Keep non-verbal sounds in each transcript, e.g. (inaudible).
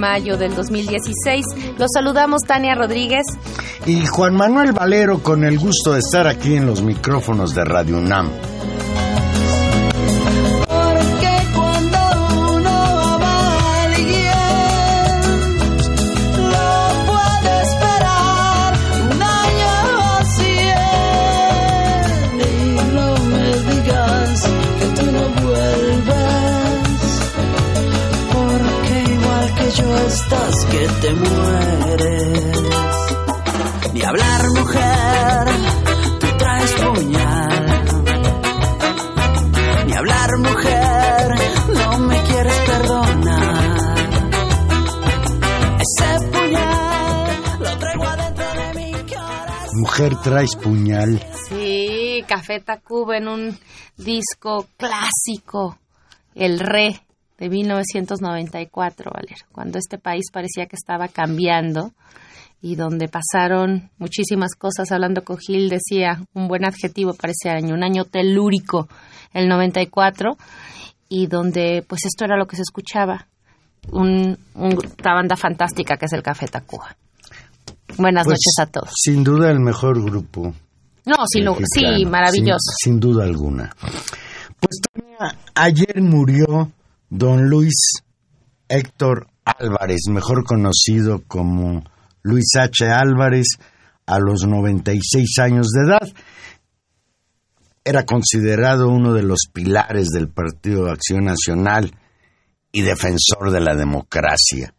Mayo del 2016. Los saludamos Tania Rodríguez. Y Juan Manuel Valero con el gusto de estar aquí en los micrófonos de Radio UNAM. Traes puñal. Sí, Café Tacuba en un disco clásico, El Re, de 1994, Valero, cuando este país parecía que estaba cambiando y donde pasaron muchísimas cosas. Hablando con Gil, decía un buen adjetivo para ese año, un año telúrico, el 94, y donde pues esto era lo que se escuchaba. Un- una banda fantástica que es el Café Tacuba. Buenas Pues, noches a todos. Sin duda el mejor grupo. No, sí, no- sí, mexicano, maravilloso. Sin, sin duda alguna. Pues ayer murió don Luis Héctor Álvarez, mejor conocido como Luis H. Álvarez, a los 96 años de edad. Era considerado uno de los pilares del Partido de Acción Nacional y defensor de la democracia.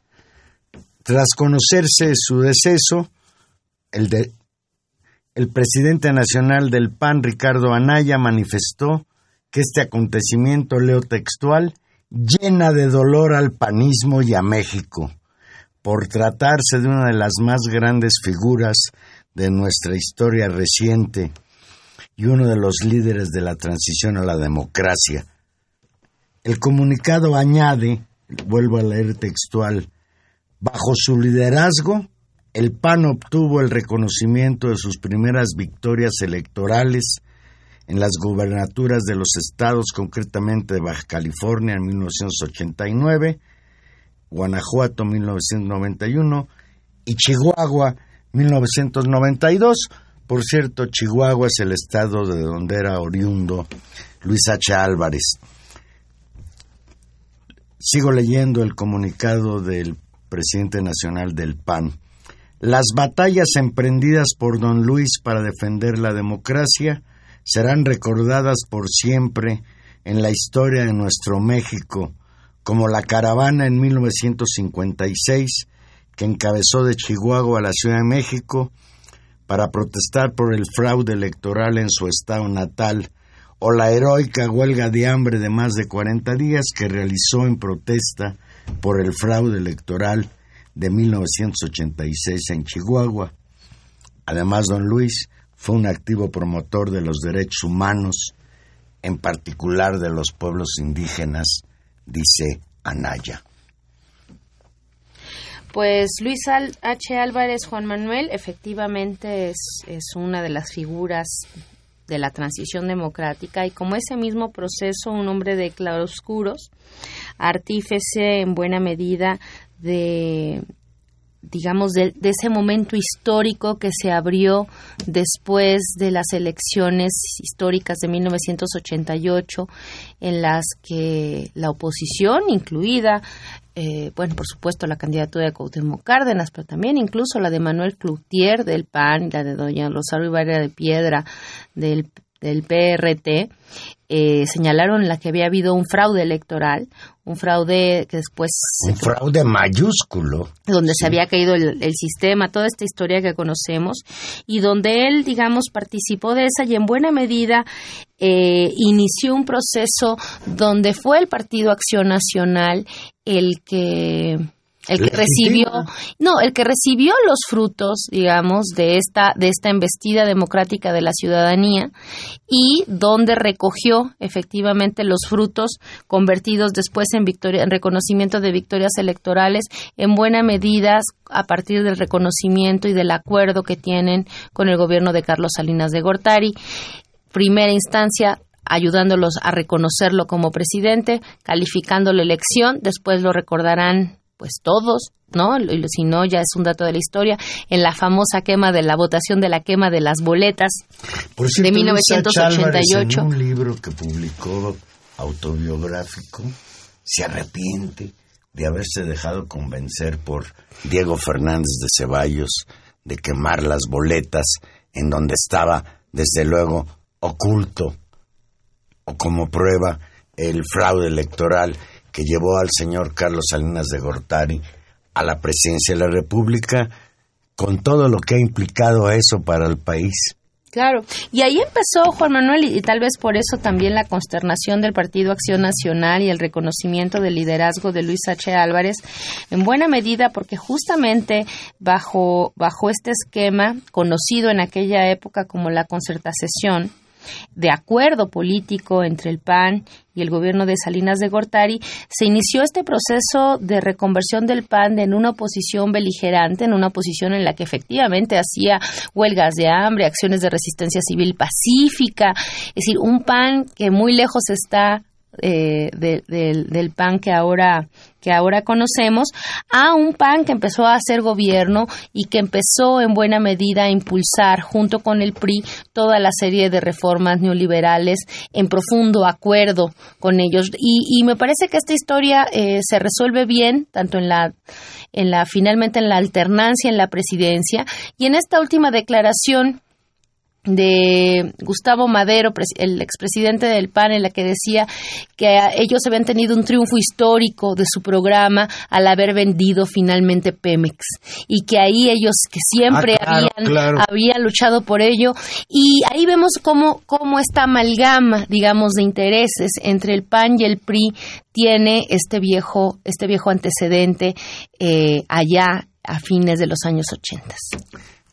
Tras conocerse su deceso, el, de- el presidente nacional del PAN, Ricardo Anaya, manifestó que este acontecimiento, leo textual, llena de dolor al panismo y a México, por tratarse de una de las más grandes figuras de nuestra historia reciente y uno de los líderes de la transición a la democracia. El comunicado añade, vuelvo a leer textual, bajo su liderazgo, el PAN obtuvo el reconocimiento de sus primeras victorias electorales en las gubernaturas de los estados, concretamente de Baja California en 1989, Guanajuato 1991 y Chihuahua 1992. Por cierto, Chihuahua es el estado de donde era oriundo Luis H. Álvarez. Sigo leyendo el comunicado del presidente nacional del PAN. Las batallas emprendidas por don Luis para defender la democracia serán recordadas por siempre en la historia de nuestro México, como la caravana en 1956 que encabezó de Chihuahua a la Ciudad de México para protestar por el fraude electoral en su estado natal, o la heroica huelga de hambre de más de 40 días que realizó en protesta por el fraude electoral de 1986 en Chihuahua. Además, don Luis fue un activo promotor de los derechos humanos, en particular de los pueblos indígenas, dice Anaya. Pues Luis H. Álvarez Juan Manuel efectivamente es, es una de las figuras de la transición democrática y como ese mismo proceso, un hombre de claroscuros, artífice en buena medida de digamos, de, ese momento histórico que se abrió después de las elecciones históricas de 1988, en las que la oposición, incluida, eh, bueno, por supuesto, la candidatura de Cuauhtémoc Cárdenas, pero también incluso la de Manuel Cloutier del PAN, la de doña Rosario Ibarra de Piedra del del PRT eh, señalaron la que había habido un fraude electoral, un fraude que después... Un fraude mayúsculo. Donde se había caído el, sistema, toda esta historia que conocemos, y donde él, digamos, participó de esa y en buena medida eh, inició un proceso donde fue el Partido Acción Nacional el que el que recibió no el que recibió los frutos digamos de esta de esta embestida democrática de la ciudadanía y donde recogió efectivamente los frutos convertidos después en victoria en reconocimiento de victorias electorales en buena medida a partir del reconocimiento y del acuerdo que tienen con el gobierno de Carlos Salinas de Gortari. Primera instancia ayudándolos a reconocerlo como presidente, calificando la elección, después lo recordarán pues todos, ¿no? Si no, ya es un dato de la historia, en la famosa quema de la votación de la quema de las boletas de 1988. En un libro que publicó autobiográfico, se arrepiente de haberse dejado convencer por Diego Fernández de Ceballos de quemar las boletas en donde estaba, desde luego, oculto o como prueba el fraude electoral que llevó al señor Carlos Salinas de Gortari a la presidencia de la República, con todo lo que ha implicado eso para el país. Claro, y ahí empezó Juan Manuel y, tal vez por eso también la consternación del Partido Acción Nacional y el reconocimiento del liderazgo de Luis H. Álvarez, en buena medida porque justamente bajo, bajo este esquema, conocido en aquella época como la concertación, de acuerdo político entre el PAN y el gobierno de Salinas de Gortari, se inició este proceso de reconversión del PAN en una oposición beligerante, en una oposición en la que efectivamente hacía huelgas de hambre, acciones de resistencia civil pacífica, es decir, un PAN que muy lejos está eh, del PAN que ahora que ahora conocemos a un PAN que empezó a hacer gobierno y que empezó en buena medida a impulsar junto con el PRI toda la serie de reformas neoliberales en profundo acuerdo con ellos. Y, me parece que esta historia eh, se resuelve bien tanto en la en la finalmente en la alternancia en la presidencia. Y en esta última declaración de Gustavo Madero, el expresidente del PAN, en la que decía que ellos habían tenido un triunfo histórico de su programa al haber vendido finalmente Pemex. Y que ahí ellos que siempre ah, habían, luchado por ello. Y ahí vemos cómo, cómo esta amalgama, digamos, de intereses entre el PAN y el PRI tiene este viejo, este viejo antecedente eh, allá a fines de los años 80.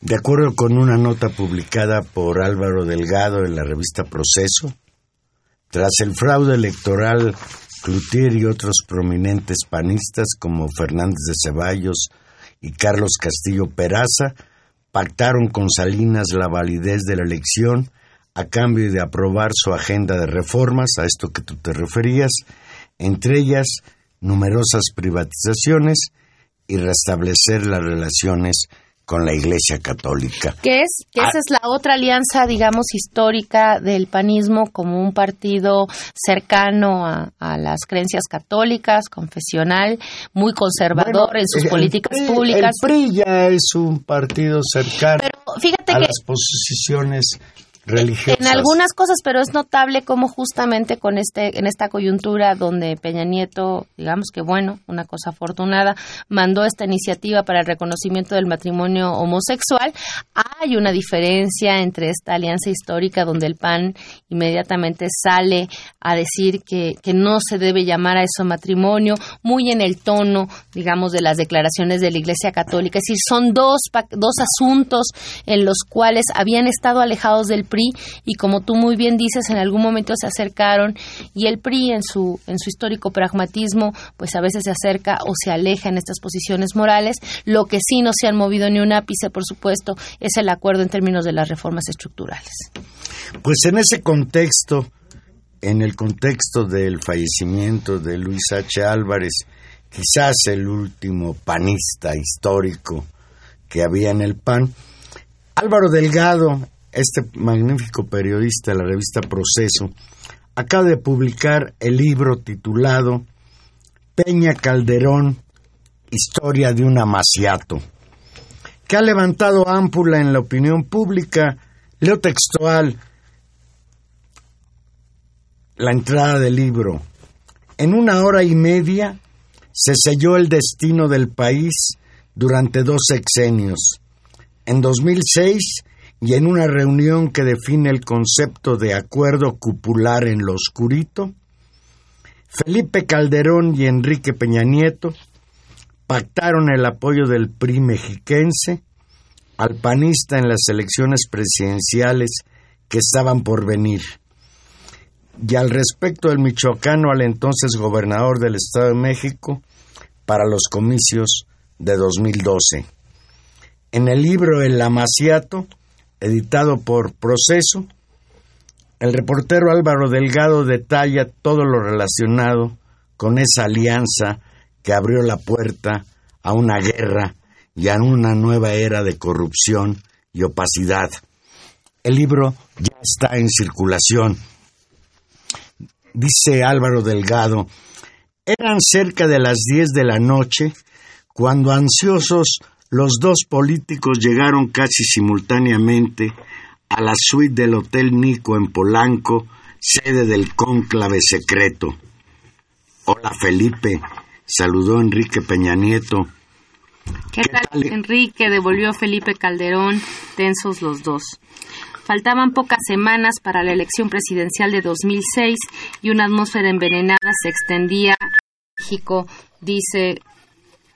De acuerdo con una nota publicada por Álvaro Delgado en la revista Proceso, tras el fraude electoral, Cloutier y otros prominentes panistas como Fernández de Ceballos y Carlos Castillo Peraza pactaron con Salinas la validez de la elección a cambio de aprobar su agenda de reformas, a esto que tú te referías, entre ellas numerosas privatizaciones y restablecer las relaciones con la Iglesia Católica. Que es que esa ah. es la otra alianza, digamos, histórica del panismo como un partido cercano a, las creencias católicas, confesional, muy conservador en sus políticas públicas. El PRI ya es un partido cercano fíjate a que, las posiciones en algunas cosas, pero es notable cómo justamente con este en esta coyuntura donde Peña Nieto, digamos que bueno, una cosa afortunada, mandó esta iniciativa para el reconocimiento del matrimonio homosexual, hay una diferencia entre esta alianza histórica donde el PAN inmediatamente sale a decir que, que no se debe llamar a eso matrimonio, muy en el tono, digamos, de las declaraciones de la Iglesia Católica, es decir, son dos, dos asuntos en los cuales habían estado alejados del Y como tú muy bien dices, en algún momento se acercaron y el PRI en su, en su histórico pragmatismo, pues a veces se acerca o se aleja en estas posiciones morales. Lo que sí no se han movido ni un ápice, por supuesto, es el acuerdo en términos de las reformas estructurales. Pues en ese contexto, en el contexto del fallecimiento de Luis H. Álvarez, quizás el último panista histórico que había en el PAN, Álvaro Delgado, este magnífico periodista de la revista Proceso, acaba de publicar el libro titulado Peña Calderón, Historia de un amaciato, que ha levantado ámpula en la opinión pública. Leo textual la entrada del libro. En una hora y media se selló el destino del país durante dos sexenios. En 2006 y en una reunión que define el concepto de acuerdo cupular en lo oscurito, Felipe Calderón y Enrique Peña Nieto pactaron el apoyo del PRI mexiquense al panista en las elecciones presidenciales que estaban por venir. Y al respecto del michoacano al entonces gobernador del Estado de México para los comicios de 2012. En el libro El Amaciato, editado por Proceso, el reportero Álvaro Delgado detalla todo lo relacionado con esa alianza que abrió la puerta a una guerra y a una nueva era de corrupción y opacidad. El libro ya está en circulación. Dice Álvaro Delgado, eran cerca de las diez de la noche cuando ansiosos los dos políticos llegaron casi simultáneamente a la suite del Hotel Nico en Polanco, sede del cónclave secreto. Hola Felipe, saludó Enrique Peña Nieto. ¿Qué, tal, Enrique? Devolvió Felipe Calderón, tensos los dos. Faltaban pocas semanas para la elección presidencial de 2006 y una atmósfera envenenada se extendía en México, dice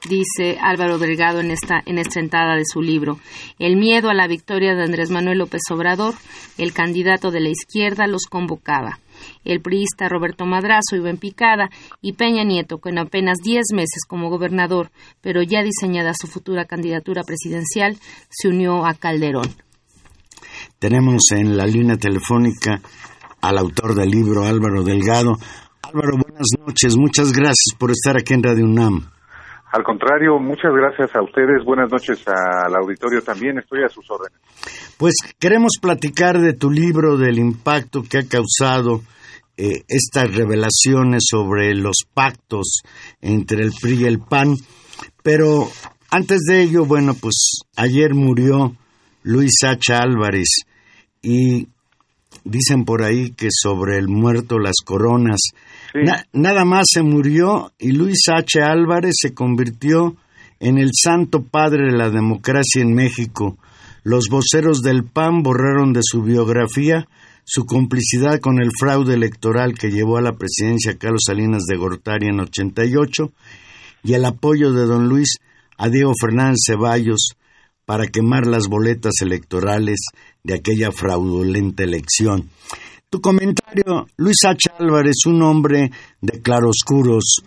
dice Álvaro Delgado en esta, en esta entrada de su libro. El miedo a la victoria de Andrés Manuel López Obrador, el candidato de la izquierda, los convocaba. El priista Roberto Madrazo iba en picada y Peña Nieto, con apenas diez meses como gobernador, pero ya diseñada su futura candidatura presidencial, se unió a Calderón. Tenemos en la línea telefónica al autor del libro, Álvaro Delgado. Álvaro, buenas noches. Muchas gracias por estar aquí en Radio UNAM. Al contrario, muchas gracias a ustedes. Buenas noches al auditorio también. Estoy a sus órdenes. Pues queremos platicar de tu libro, del impacto que ha causado eh, estas revelaciones sobre los pactos entre el PRI y el PAN. Pero antes de ello, bueno, pues ayer murió Luis H. Álvarez y dicen por ahí que sobre el muerto las coronas nada más se murió y Luis H. Álvarez se convirtió en el santo padre de la democracia en México. Los voceros del PAN borraron de su biografía su complicidad con el fraude electoral que llevó a la presidencia Carlos Salinas de Gortari en 88 y el apoyo de don Luis a Diego Fernández Ceballos para quemar las boletas electorales de aquella fraudulenta elección. Tu comentario, Luis H. Álvarez, un hombre de claroscuros.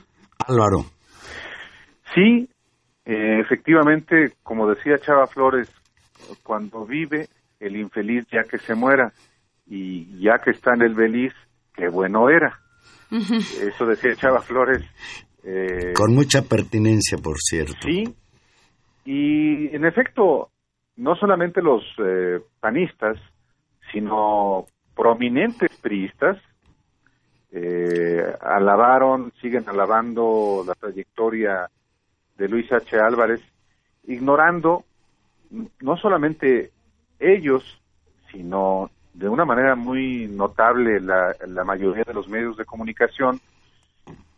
Álvaro. Sí, eh, efectivamente, como decía Chava Flores, cuando vive el infeliz ya que se muera y ya que está en el beliz, qué bueno era. (laughs) Eso decía Chava Flores. Eh, Con mucha pertinencia, por cierto. Sí, y en efecto, no solamente los eh, panistas, sino prominentes priistas eh, alabaron, siguen alabando la trayectoria de Luis H. Álvarez, ignorando no solamente ellos, sino de una manera muy notable la, la mayoría de los medios de comunicación,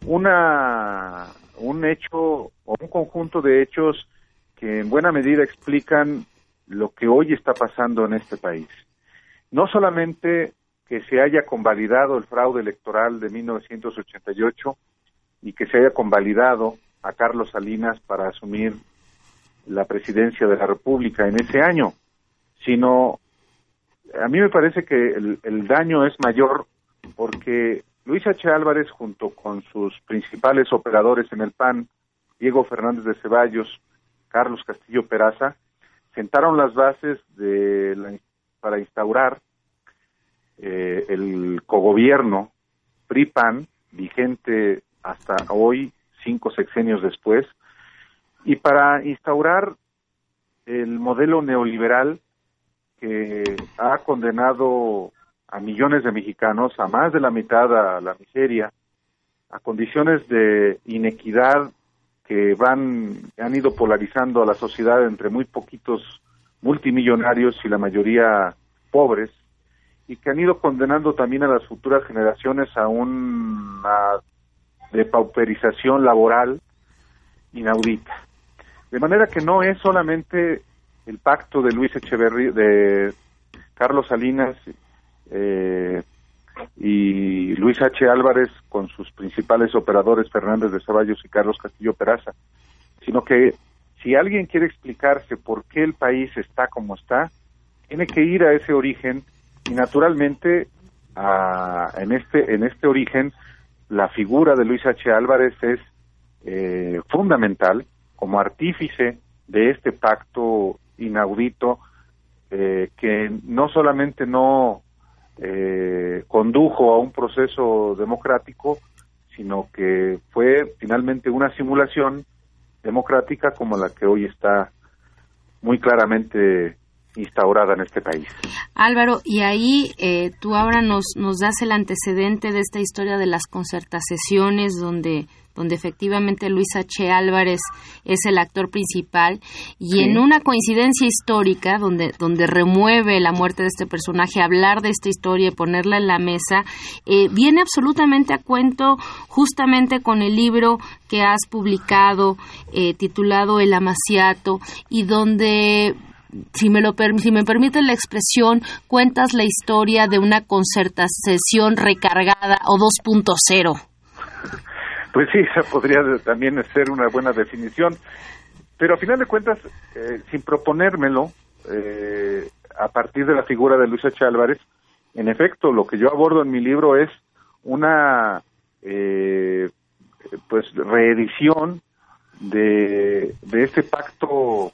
una, un hecho o un conjunto de hechos que en buena medida explican lo que hoy está pasando en este país no solamente que se haya convalidado el fraude electoral de 1988 y que se haya convalidado a Carlos Salinas para asumir la presidencia de la República en ese año, sino a mí me parece que el, el daño es mayor porque Luis H. Álvarez, junto con sus principales operadores en el PAN, Diego Fernández de Ceballos, Carlos Castillo Peraza, sentaron las bases de la- para instaurar eh, el cogobierno PRI-PAN, vigente hasta hoy, cinco sexenios después, y para instaurar el modelo neoliberal que ha condenado a millones de mexicanos, a más de la mitad a la miseria, a condiciones de inequidad que van han ido polarizando a la sociedad entre muy poquitos multimillonarios y la mayoría pobres y que han ido condenando también a las futuras generaciones a una depauperización laboral inaudita. De manera que no es solamente el pacto de Luis Echeverría, de Carlos Salinas eh, y Luis H. Álvarez con sus principales operadores Fernández de Ceballos y Carlos Castillo Peraza, sino que si alguien quiere explicarse por qué el país está como está, tiene que ir a ese origen y naturalmente a- en este en este origen la figura de Luis H. Álvarez es eh, fundamental como artífice de este pacto inaudito eh, que no solamente no eh, condujo a un proceso democrático, sino que fue finalmente una simulación democrática como la que hoy está muy claramente instaurada en este país. Álvaro, y ahí eh, tú ahora nos, nos das el antecedente de esta historia de las concertaciones donde donde efectivamente Luis H. Álvarez es el actor principal y en una coincidencia histórica donde, donde remueve la muerte de este personaje, hablar de esta historia y ponerla en la mesa, eh, viene absolutamente a cuento justamente con el libro que has publicado eh, titulado El Amaciato y donde si me, lo si me permite la expresión, cuentas la historia de una concertación recargada o 2.0. Pues sí, (laughs) esa podría también ser una buena definición, pero a final de cuentas, eh, sin proponérmelo, eh, a partir de la figura de Luis H. Álvarez, en efecto, lo que yo abordo en mi libro es una eh, pues reedición de, de este pacto,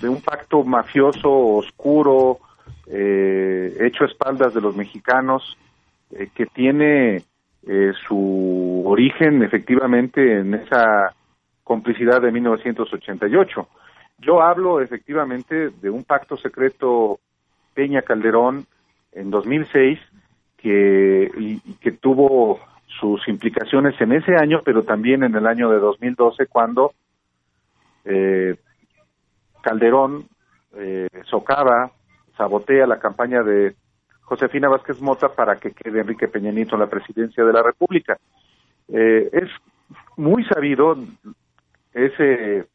de un pacto mafioso, oscuro, eh, hecho a espaldas de los mexicanos, eh, que tiene eh, su origen efectivamente en esa complicidad de 1988. Yo hablo efectivamente de un pacto secreto Peña Calderón en 2006 que, y, que tuvo sus implicaciones en ese año, pero también en el año de 2012 cuando eh, Calderón eh, socava, sabotea la campaña de Josefina Vázquez Mota para que quede Enrique Peña Nieto en la presidencia de la República. Eh, es muy sabido ese,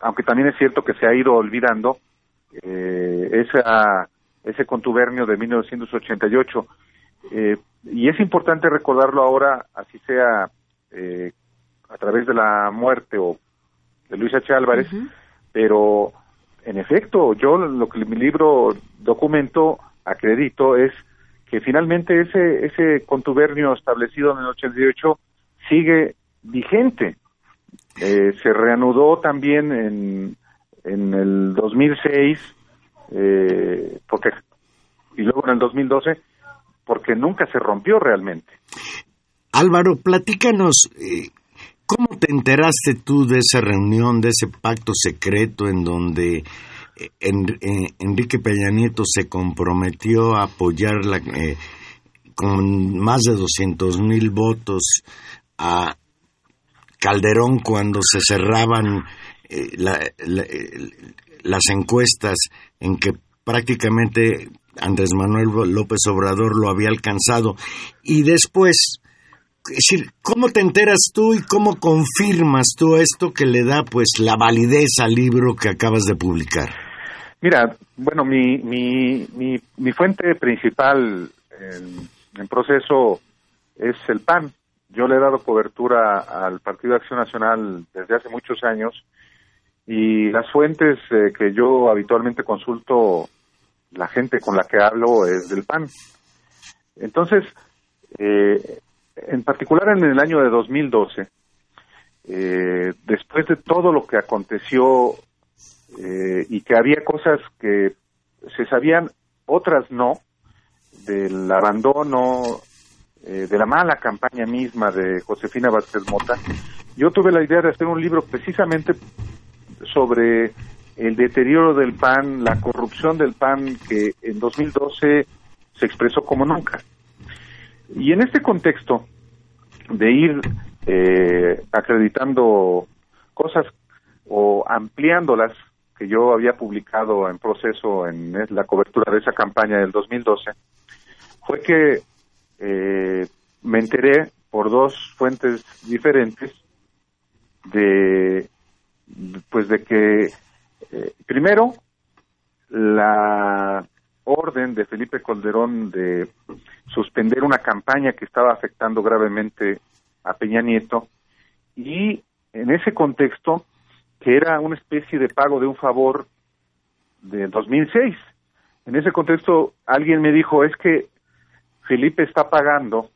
aunque también es cierto que se ha ido olvidando, eh, esa, ese contubernio de 1988. Eh, y es importante recordarlo ahora, así sea eh, a través de la muerte o de Luis H. Álvarez, pero en efecto, yo lo que mi libro documento, acredito, es que finalmente ese, ese contubernio establecido en el 88 sigue vigente. Eh, se reanudó también en, en el 2006, eh, porque, y luego en el 2012, porque nunca se rompió realmente. Álvaro, platícanos, eh, ¿cómo te enteraste tú de esa reunión, de ese pacto secreto en donde en- eh, Enrique Peña Nieto se comprometió a apoyar la, eh, con más de 200 mil votos a Calderón cuando se cerraban eh, la- eh, las encuestas en que prácticamente Andrés Manuel López Obrador lo había alcanzado y después es decir, ¿cómo te enteras tú y cómo confirmas tú esto que le da pues la validez al libro que acabas de publicar? Mira, bueno, mi, mi, mi, mi fuente principal en, proceso es el PAN. Yo le he dado cobertura al Partido de Acción Nacional desde hace muchos años y las fuentes eh, que yo habitualmente consulto la gente con la que hablo es del PAN. Entonces, eh, en particular en el año de 2012, eh, después de todo lo que aconteció eh, y que había cosas que se sabían, otras no, del abandono, eh, de la mala campaña misma de Josefina Vázquez Mota, yo tuve la idea de hacer un libro precisamente sobre el deterioro del PAN, la corrupción del PAN que en 2012 se expresó como nunca. Y en este contexto de ir eh, acreditando cosas o ampliándolas que yo había publicado en proceso en la cobertura de esa campaña del 2012, fue que eh, me enteré por dos fuentes diferentes de pues de que eh, primero la orden de Felipe Calderón de suspender una campaña que estaba afectando gravemente a Peña Nieto y en ese contexto que era una especie de pago de un favor de 2006. En ese contexto alguien me dijo es que Felipe está pagando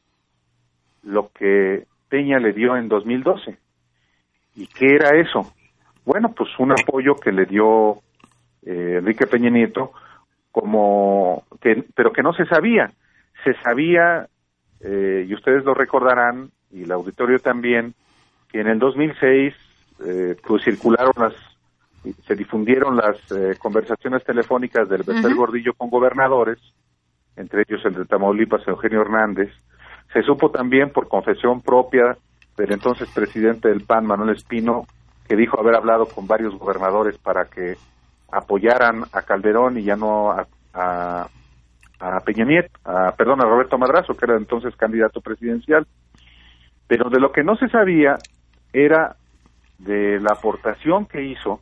lo que Peña le dio en 2012. ¿Y qué era eso? Bueno, pues un apoyo que le dio eh, Enrique Peña Nieto, como que, pero que no se sabía. Se sabía, eh, y ustedes lo recordarán, y el auditorio también, que en el 2006 eh, pues circularon las, se difundieron las eh, conversaciones telefónicas del Becer Gordillo con gobernadores, entre ellos el de Tamaulipas, Eugenio Hernández. Se supo también por confesión propia del entonces presidente del PAN, Manuel Espino, que dijo haber hablado con varios gobernadores para que apoyaran a Calderón y ya no a, a, a Peña Nieto, a, perdón, a Roberto Madrazo, que era entonces candidato presidencial. Pero de lo que no se sabía era de la aportación que hizo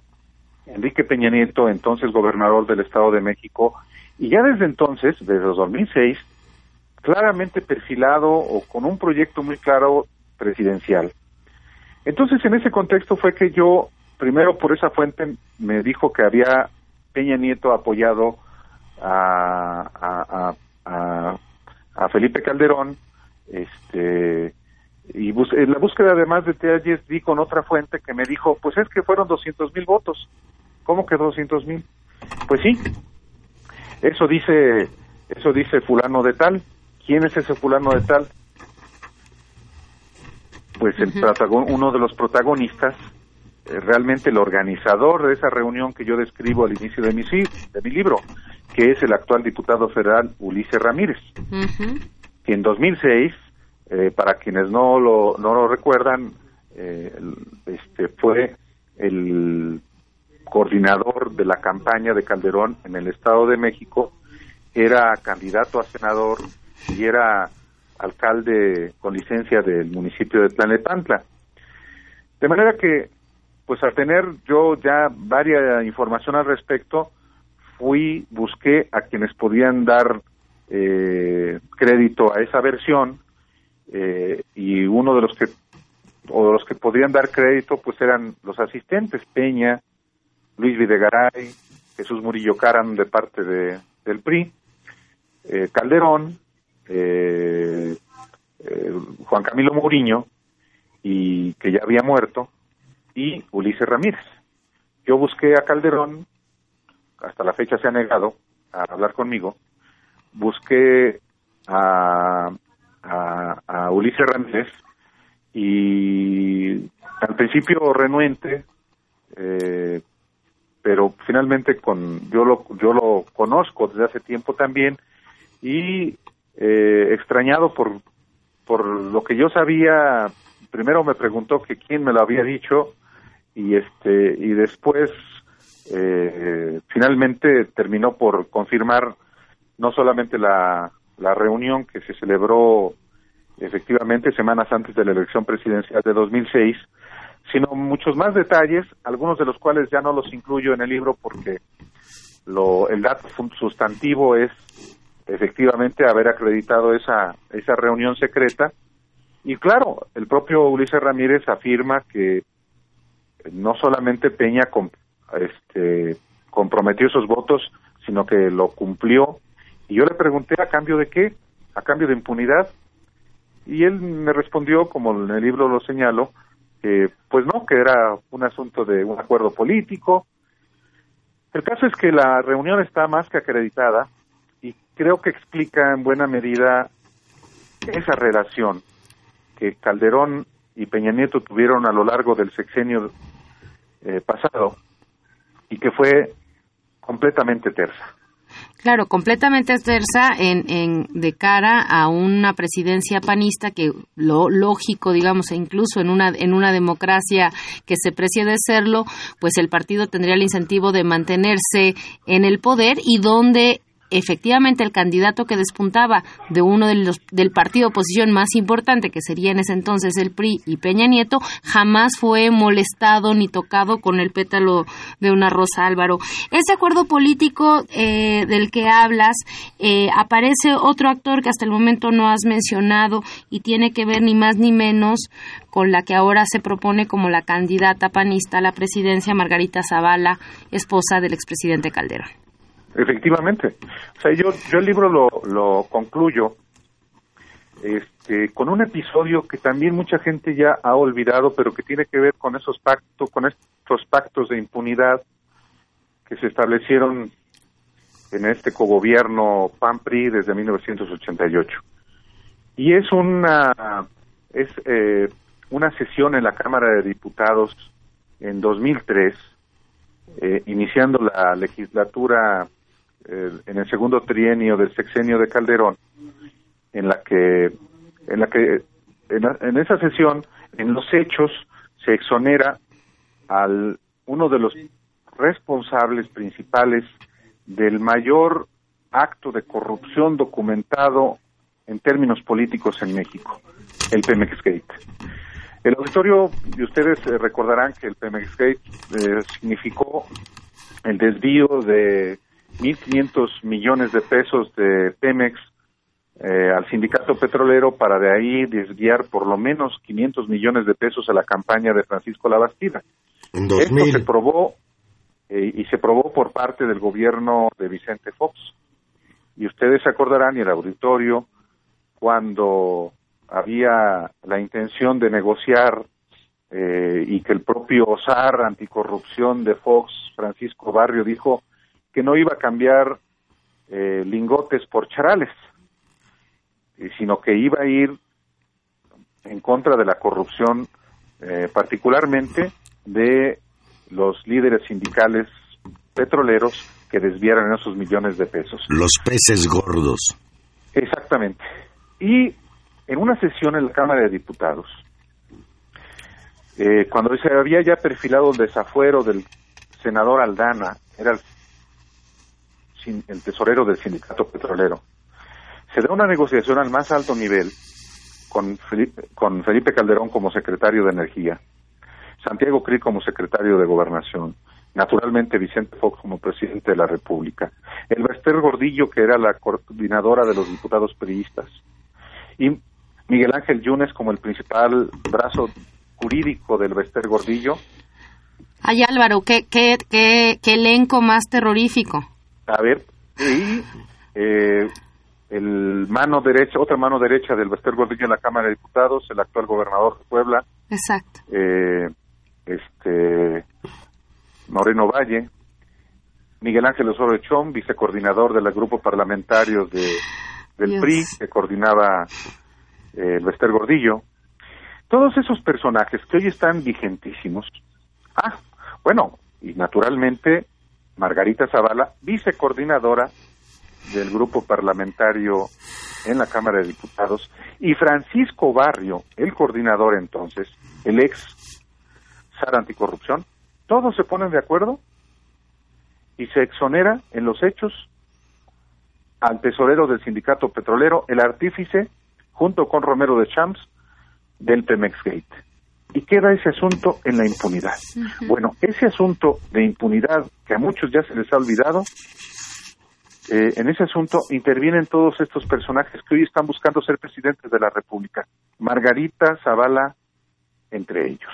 Enrique Peña Nieto, entonces gobernador del Estado de México, y ya desde entonces, desde 2006, claramente perfilado o con un proyecto muy claro presidencial. Entonces, en ese contexto fue que yo, primero por esa fuente, me dijo que había Peña Nieto apoyado a, a, a, a Felipe Calderón, este, y en la búsqueda de más detalles di con otra fuente que me dijo, pues es que fueron 200 mil votos. ¿Cómo que 200 mil? Pues sí, eso dice, eso dice fulano de tal. ¿Quién es ese fulano de tal? Pues el uno de los protagonistas, eh, realmente el organizador de esa reunión que yo describo al inicio de mi, de mi libro, que es el actual diputado federal Ulises Ramírez, que en 2006 eh, para quienes no lo, no lo recuerdan, eh, este, fue el coordinador de la campaña de Calderón en el Estado de México, era candidato a senador y era alcalde con licencia del municipio de Tlanepantla. De manera que, pues al tener yo ya varias información al respecto, fui, busqué a quienes podían dar eh, crédito a esa versión eh, y uno de los que o de los que podrían dar crédito pues eran los asistentes Peña, Luis Videgaray, Jesús Murillo Caran de parte de, del PRI, eh, Calderón, eh, Juan Camilo Mourinho y que ya había muerto y Ulises Ramírez. Yo busqué a Calderón, hasta la fecha se ha negado a hablar conmigo, busqué a a, Ulises Ramírez. Y al principio renuente, eh, pero finalmente con yo lo yo lo conozco desde hace tiempo también. Y eh, extrañado por por lo que yo sabía primero me preguntó que quién me lo había dicho y este y después eh, finalmente terminó por confirmar no solamente la la reunión que se celebró efectivamente semanas antes de la elección presidencial de 2006, sino muchos más detalles, algunos de los cuales ya no los incluyo en el libro porque lo, el dato sustantivo es efectivamente haber acreditado esa, esa reunión secreta. Y claro, el propio Ulises Ramírez afirma que no solamente Peña este, comprometió esos votos, sino que lo cumplió. Y yo le pregunté a cambio de qué, a cambio de impunidad, y él me respondió, como en el libro lo señalo, que pues no, que era un asunto de un acuerdo político. El caso es que la reunión está más que acreditada y creo que explica en buena medida esa relación que Calderón y Peña Nieto tuvieron a lo largo del sexenio eh, pasado y que fue completamente tersa. Claro, completamente tersa en, en, de cara a una presidencia panista que lo lógico, digamos, e incluso en una en una democracia que se precie de serlo, pues el partido tendría el incentivo de mantenerse en el poder y donde efectivamente el candidato que despuntaba de uno de los del partido oposición más importante que sería en ese entonces el PRI y Peña Nieto jamás fue molestado ni tocado con el pétalo de una rosa Álvaro. Ese acuerdo político eh, del que hablas eh, aparece otro actor que hasta el momento no has mencionado y tiene que ver ni más ni menos con la que ahora se propone como la candidata panista a la presidencia Margarita Zavala esposa del expresidente Calderón Efectivamente. O sea, yo, yo el libro lo, lo concluyo este, con un episodio que también mucha gente ya ha olvidado, pero que tiene que ver con esos pactos, con estos pactos de impunidad que se establecieron en este cogobierno PAN-PRI desde 1988. Y es una es eh, una sesión en la Cámara de Diputados en 2003, eh, iniciando la legislatura eh, en el segundo trienio del sexenio de Calderón, en la que, en la que, en, esa sesión, en los hechos, se exonera al uno de los responsables principales del mayor acto de corrupción documentado en términos políticos en México, el Pemex Gate. El auditorio, y ustedes eh, recordarán que el Pemex Gate eh, significó el desvío de 1.500 millones de pesos de Pemex eh, al sindicato petrolero para de ahí desviar por lo menos 500 millones de pesos a la campaña de Francisco Labastida. Esto se probó eh, y se probó por parte del gobierno de Vicente Fox. Y ustedes se acordarán, y el auditorio, cuando había la intención de negociar eh, y que el propio SAR anticorrupción de Fox, Francisco Barrio, dijo que no iba a cambiar eh, lingotes por charales, sino que iba a ir en contra de la corrupción, eh, particularmente de los líderes sindicales petroleros que desviaran esos millones de pesos. Los peces gordos. Exactamente. Y en una sesión en la Cámara de Diputados, eh, cuando se había ya perfilado el desafuero del senador Aldana, era el el tesorero del sindicato petrolero, se da una negociación al más alto nivel con Felipe, con Felipe Calderón como secretario de Energía, Santiago Cri como secretario de Gobernación, naturalmente Vicente Fox como presidente de la República, el Bester Gordillo, que era la coordinadora de los diputados periodistas, y Miguel Ángel Yunes como el principal brazo jurídico del Bester Gordillo. Ay Álvaro, qué, qué, qué, qué elenco más terrorífico. A ver, y eh, el mano derecha, otra mano derecha del Bester Gordillo en la Cámara de Diputados, el actual gobernador de Puebla. Exacto. Eh, este Moreno Valle, Miguel Ángel Osorio Chón, vicecoordinador del grupo parlamentario de, del PRI, que coordinaba eh, el Bester Gordillo. Todos esos personajes que hoy están vigentísimos. Ah, bueno, y naturalmente Margarita Zavala, vicecoordinadora del grupo parlamentario en la Cámara de Diputados, y Francisco Barrio, el coordinador entonces, el ex SAR Anticorrupción, todos se ponen de acuerdo y se exonera en los hechos al tesorero del sindicato petrolero, el artífice, junto con Romero de Champs, del Pemex Gate y queda ese asunto en la impunidad. Bueno, ese asunto de impunidad que a muchos ya se les ha olvidado, eh, en ese asunto intervienen todos estos personajes que hoy están buscando ser presidentes de la República. Margarita Zavala, entre ellos.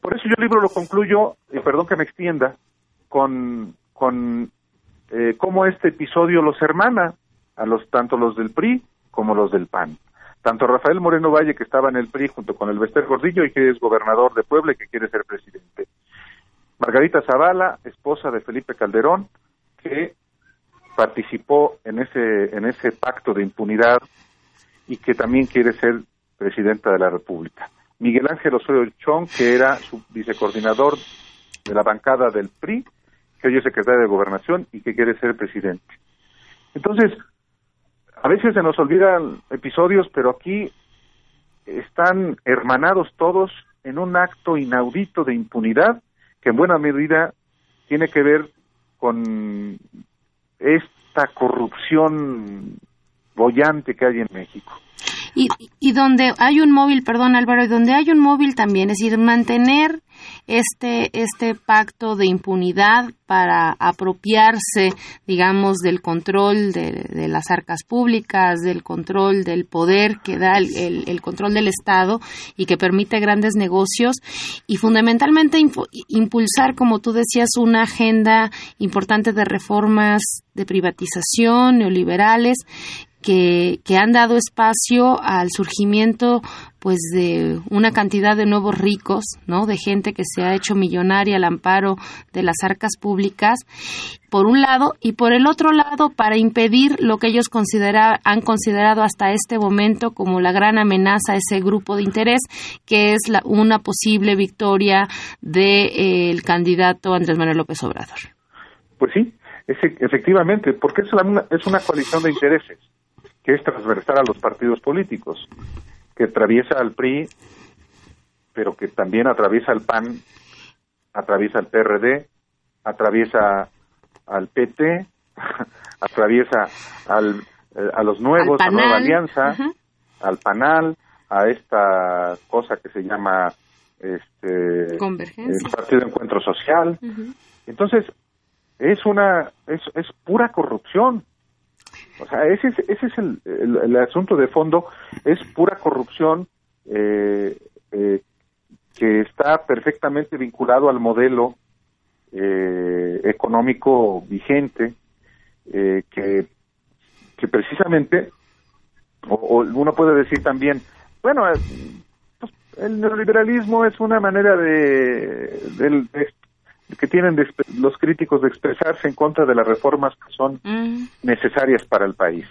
Por eso yo el libro lo concluyo, y perdón que me extienda, con, con eh, cómo este episodio los hermana, a los tanto los del PRI como los del PAN. Tanto Rafael Moreno Valle, que estaba en el PRI junto con el Bester Gordillo y que es gobernador de Puebla y que quiere ser presidente. Margarita Zavala, esposa de Felipe Calderón, que participó en ese, en ese pacto de impunidad y que también quiere ser presidenta de la República. Miguel Ángel Osorio Chong, que era su vicecoordinador de la bancada del PRI, que hoy es secretario de Gobernación y que quiere ser presidente. Entonces, a veces se nos olvidan episodios, pero aquí están hermanados todos en un acto inaudito de impunidad que en buena medida tiene que ver con esta corrupción bollante que hay en México. Y, y donde hay un móvil, perdón Álvaro, y donde hay un móvil también, es decir, mantener este, este pacto de impunidad para apropiarse, digamos, del control de, las arcas públicas, del control del poder que da el, el, control del Estado y que permite grandes negocios y fundamentalmente impulsar, como tú decías, una agenda importante de reformas de privatización neoliberales que, que, han dado espacio al surgimiento pues de una cantidad de nuevos ricos, ¿no? De gente que se ha hecho millonaria al amparo de las arcas públicas, por un lado, y por el otro lado, para impedir lo que ellos considera, han considerado hasta este momento como la gran amenaza a ese grupo de interés, que es la, una posible victoria del de, eh, candidato Andrés Manuel López Obrador. Pues sí, efectivamente, porque es, la, es una coalición de intereses que es transversal a los partidos políticos, que atraviesa al PRI, pero que también atraviesa al PAN, atraviesa al PRD, atraviesa al PT, (laughs) atraviesa al, eh, a los nuevos, a nueva alianza, al PANAL, a esta cosa que se llama este el Partido de Encuentro Social. Entonces, es una es, es pura corrupción o sea, ese es, ese es el, el, asunto de fondo, es pura corrupción eh, eh, que está perfectamente vinculado al modelo eh, económico vigente, que, que precisamente, o, uno puede decir también, bueno, pues, el neoliberalismo es una manera de, de, de, que tienen los críticos de expresarse en contra de las reformas que son mm. necesarias para el país.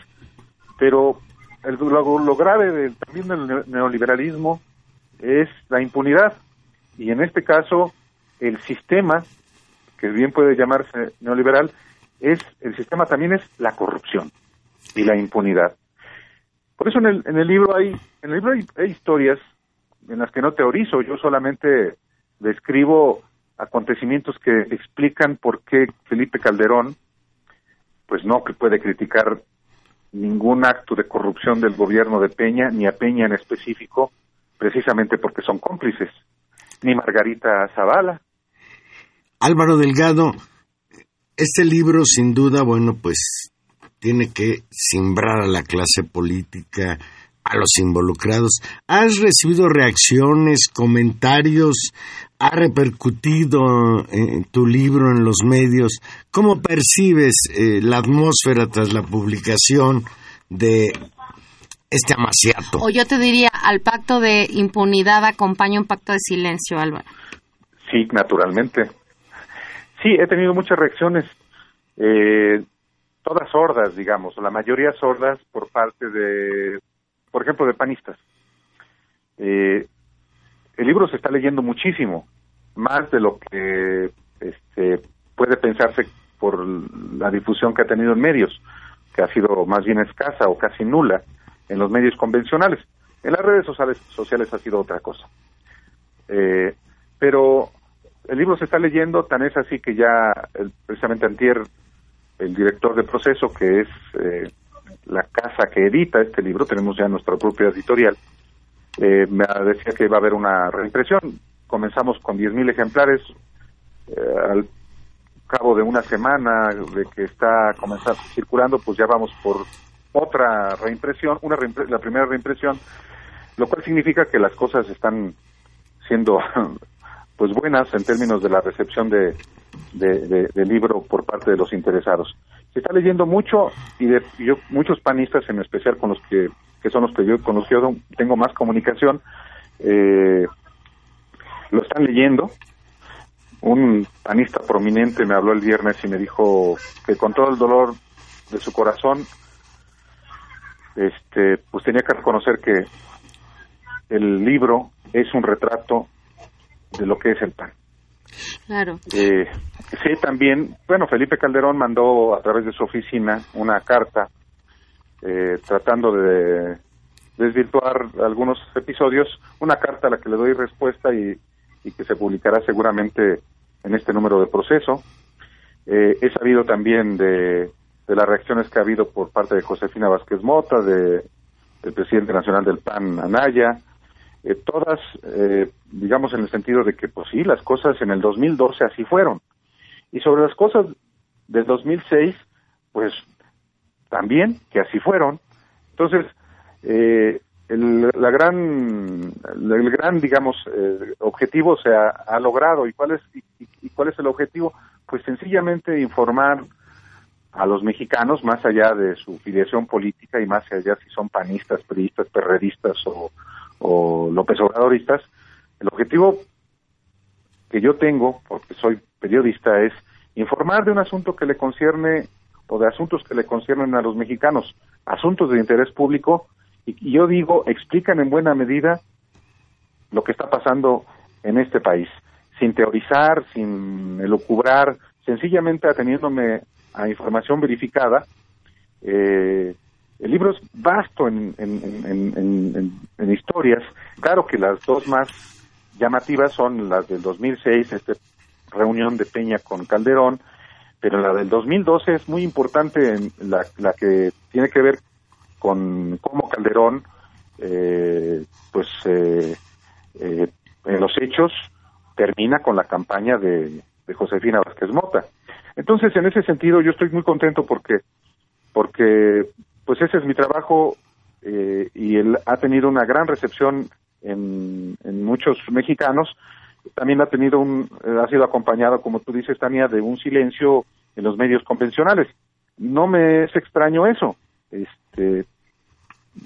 Pero el, lo, grave también del neoliberalismo es la impunidad y en este caso el sistema, que bien puede llamarse neoliberal, es el sistema también es la corrupción y la impunidad. Por eso en el, en el libro hay en el libro hay historias en las que no teorizo, yo solamente describo acontecimientos que explican por qué Felipe Calderón, pues no que puede criticar ningún acto de corrupción del gobierno de Peña, ni a Peña en específico, precisamente porque son cómplices, ni Margarita Zavala. Álvaro Delgado, este libro sin duda, bueno, pues tiene que simbrar a la clase política, a los involucrados. ¿Has recibido reacciones, comentarios? ¿Ha repercutido en tu libro en los medios? ¿Cómo percibes eh, la atmósfera tras la publicación de este amaciato? O yo te diría, al pacto de impunidad acompaña un pacto de silencio, Álvaro. Sí, naturalmente. Sí, he tenido muchas reacciones, eh, todas sordas, digamos, la mayoría sordas por parte de ejemplo, de panistas. Eh, el libro se está leyendo muchísimo, más de lo que este, puede pensarse por la difusión que ha tenido en medios, que ha sido más bien escasa o casi nula en los medios convencionales. En las redes sociales, sociales ha sido otra cosa. Eh, pero el libro se está leyendo, tan es así que ya el, precisamente Antier, el director de proceso, que es eh, la casa que edita este libro, tenemos ya nuestra propia editorial, eh, me decía que iba a haber una reimpresión. Comenzamos con 10.000 ejemplares. Eh, al cabo de una semana de que está comenzando circulando, pues ya vamos por otra reimpresión, una la primera reimpresión, lo cual significa que las cosas están siendo (laughs) pues buenas en términos de la recepción de, de, del libro por parte de los interesados. Está leyendo mucho y, de, yo muchos panistas, en especial con los que, que son los que yo con los que yo tengo más comunicación, eh, lo están leyendo. Un panista prominente me habló el viernes y me dijo que con todo el dolor de su corazón, este, pues tenía que reconocer que el libro es un retrato de lo que es el PAN. Claro. Eh, sí, también, bueno, Felipe Calderón mandó a través de su oficina una carta eh, tratando de desvirtuar algunos episodios, una carta a la que le doy respuesta y, que se publicará seguramente en este número de proceso. Eh, he sabido también de, de las reacciones que ha habido por parte de Josefina Vázquez Mota, de, del presidente nacional del PAN, Anaya, eh, todas, eh, digamos, en el sentido de que, pues sí, las cosas en el 2012 así fueron. Y sobre las cosas del 2006, pues también que así fueron. Entonces, eh, el, la gran, el gran, digamos, eh, objetivo se ha, logrado. ¿Y cuál es y, cuál es el objetivo? Pues sencillamente informar a los mexicanos, más allá de su filiación política y más allá si son panistas, periodistas, perredistas o, o López Obradoristas, el objetivo que yo tengo, porque soy periodista, es informar de un asunto que le concierne o de asuntos que le conciernen a los mexicanos, asuntos de interés público, y, yo digo, explican en buena medida lo que está pasando en este país, sin teorizar, sin elucubrar, sencillamente ateniéndome a información verificada, eh, el libro es vasto en, en, en, en, historias. Claro que las dos más llamativas son las del 2006, esta reunión de Peña con Calderón, pero la del 2012 es muy importante, en la, la que tiene que ver con cómo Calderón, eh, pues eh, eh, en los hechos, termina con la campaña de, de Josefina Vázquez Mota. Entonces, en ese sentido, yo estoy muy contento porque porque pues ese es mi trabajo eh, y él ha tenido una gran recepción en, en muchos mexicanos. También ha tenido un, ha sido acompañado, como tú dices, Tania, de un silencio en los medios convencionales. No me es extraño eso. Este,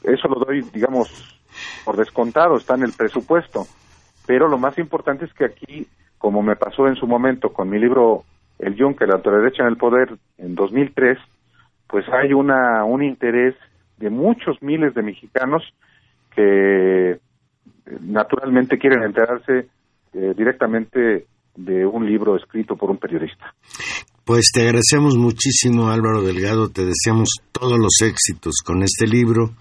eso lo doy, digamos, por descontado, está en el presupuesto. Pero lo más importante es que aquí, como me pasó en su momento con mi libro El Yunque, la derecha en el poder, en 2003, pues hay una un interés de muchos miles de mexicanos que naturalmente quieren enterarse eh, directamente de un libro escrito por un periodista. Pues te agradecemos muchísimo Álvaro Delgado, te deseamos todos los éxitos con este libro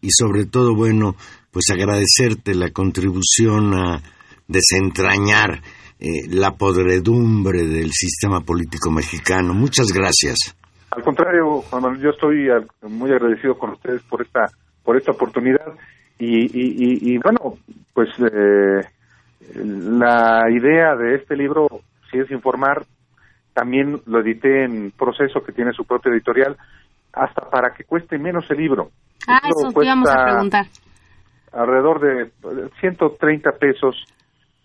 y sobre todo, bueno, pues agradecerte la contribución a desentrañar eh, la podredumbre del sistema político mexicano. Muchas gracias. Al contrario, Juan Manuel, yo estoy muy agradecido con ustedes por esta por esta oportunidad y, y, y bueno, pues eh, la idea de este libro, si es informar, también lo edité en proceso que tiene su propia editorial, hasta para que cueste menos el libro. Ah, eso te íbamos a preguntar. Alrededor de 130 pesos,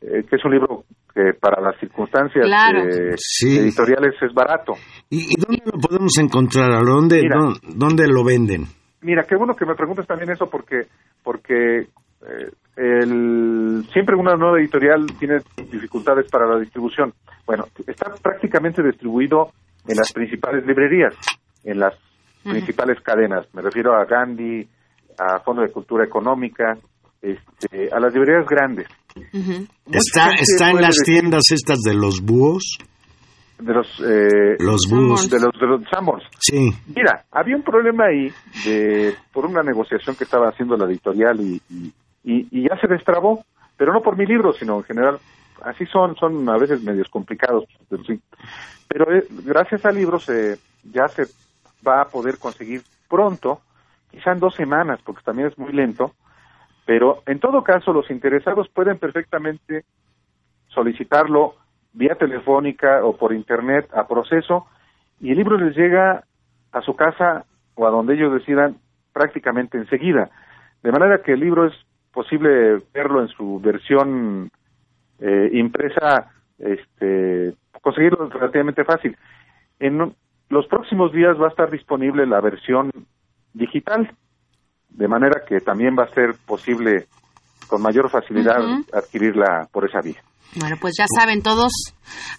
eh, que es un libro que para las circunstancias claro. eh, Sí. editoriales es barato. ¿Y, y dónde lo podemos encontrar? ¿A dónde, Mira. dónde lo venden? Mira, qué bueno que me preguntes también eso porque porque eh, el, siempre una nueva editorial tiene dificultades para la distribución. Bueno, está prácticamente distribuido en las principales librerías, en las principales cadenas. Me refiero a Gandhi, a Fondo de Cultura Económica, este, a las librerías grandes. Mucha ¿Está, está en las decir tiendas estas de los búhos? de los eh, Los búhos. de los de los Sanborns. Sí. Mira, había un problema ahí de por una negociación que estaba haciendo la editorial y, y, y- y ya se destrabó, pero no por mi libro, sino en general. Así son, son a veces medios complicados, pero sí. Pero eh, gracias al libro se ya se va a poder conseguir pronto, quizá en dos semanas, porque también es muy lento. Pero en todo caso, los interesados pueden perfectamente solicitarlo vía telefónica o por internet a proceso y el libro les llega a su casa o a donde ellos decidan prácticamente enseguida. De manera que el libro es posible verlo en su versión eh, impresa, este, conseguirlo relativamente fácil. En, los próximos días va a estar disponible la versión digital, de manera que también va a ser posible con mayor facilidad Ujú. adquirirla por esa vía. Bueno, pues ya saben todos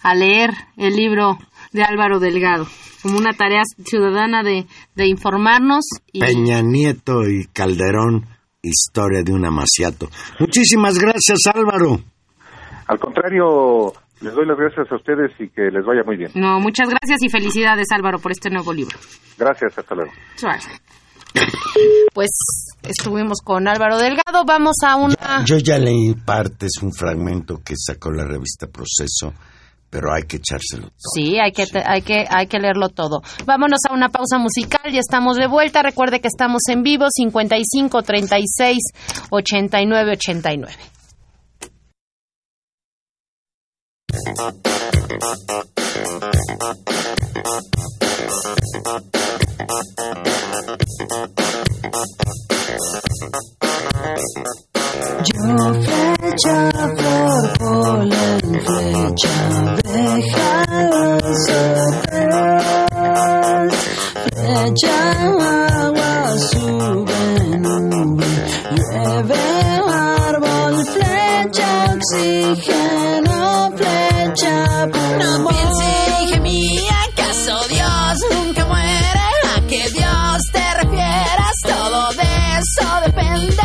a leer el libro de Álvaro Delgado, como una tarea ciudadana de, de informarnos y Peña Nieto y Calderón, historia de un amaciato. Muchísimas gracias, Álvaro. Al contrario, les doy las gracias a ustedes y que les vaya muy bien. no, muchas gracias y felicidades Álvaro por este nuevo libro. Gracias, hasta luego. Suárez. Pues estuvimos con Álvaro Delgado, vamos a una Yo ya leí partes, un fragmento que sacó la revista Proceso, pero hay que echárselo todo. Sí, hay que, hay, que, hay que leerlo todo. Vámonos a una pausa musical, ya estamos de vuelta. Recuerde que estamos en vivo, 55 36 89 89. Yo flecha por polen, flecha ser. Flecha agua sube nube, árbol, flecha oxígeno, No piense, hija mía, ¿acaso Dios nunca muere? ¿A qué Dios te refieras? Todo de eso depende.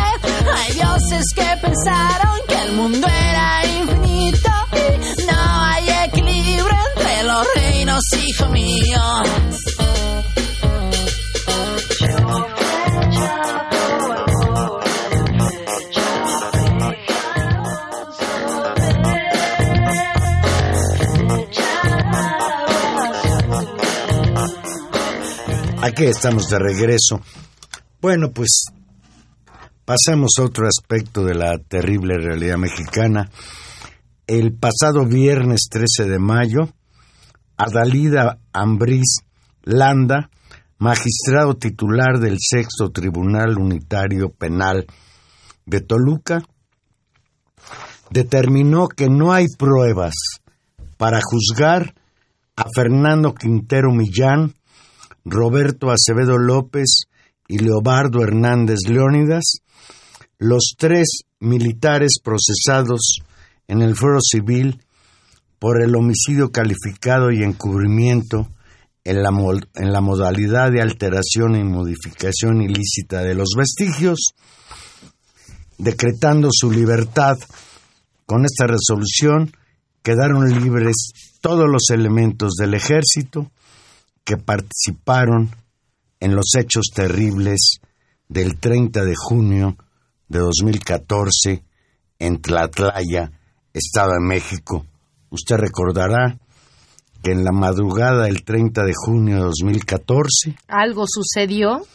Hay dioses que pensaron que el mundo era infinito y no hay equilibrio entre los reinos, hijo mío. Estamos de regreso. Bueno, pues pasamos a otro aspecto de la terrible realidad mexicana. El pasado viernes 13 de mayo, Adalida Ambrís Landa, magistrado titular del Sexto Tribunal Unitario Penal de Toluca, determinó que no hay pruebas para juzgar a Fernando Quintero Millán, Roberto Acevedo López y Leobardo Hernández Leónidas, los tres militares procesados en el fuero civil por el homicidio calificado y encubrimiento en la, en la modalidad de alteración y modificación ilícita de los vestigios, decretando su libertad. Con esta resolución quedaron libres todos los elementos del ejército que participaron en los hechos terribles del 30 de junio de 2014 en Tlatlaya, Estado de México. Usted recordará que en la madrugada del 30 de junio de 2014 Algo sucedió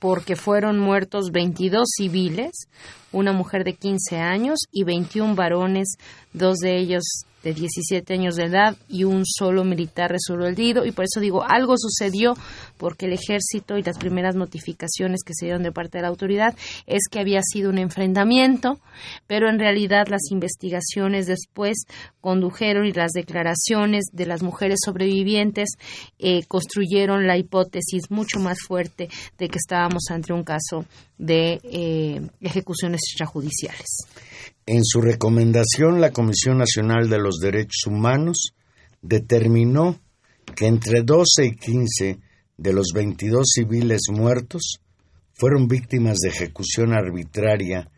porque fueron muertos 22 civiles, una mujer de 15 años y 21 varones, dos de ellos de 17 años de edad y un solo militar resultó herido. Y por eso digo, algo sucedió porque el ejército y las primeras notificaciones que se dieron de parte de la autoridad es que había sido un enfrentamiento, pero en realidad las investigaciones después condujeron y las declaraciones de las mujeres sobrevivientes eh, construyeron la hipótesis mucho más fuerte de que estábamos ante un caso de eh, ejecuciones extrajudiciales. En su recomendación, la Comisión Nacional de los Derechos Humanos determinó que entre 12 y 15 de los 22 civiles muertos fueron víctimas de ejecución arbitraria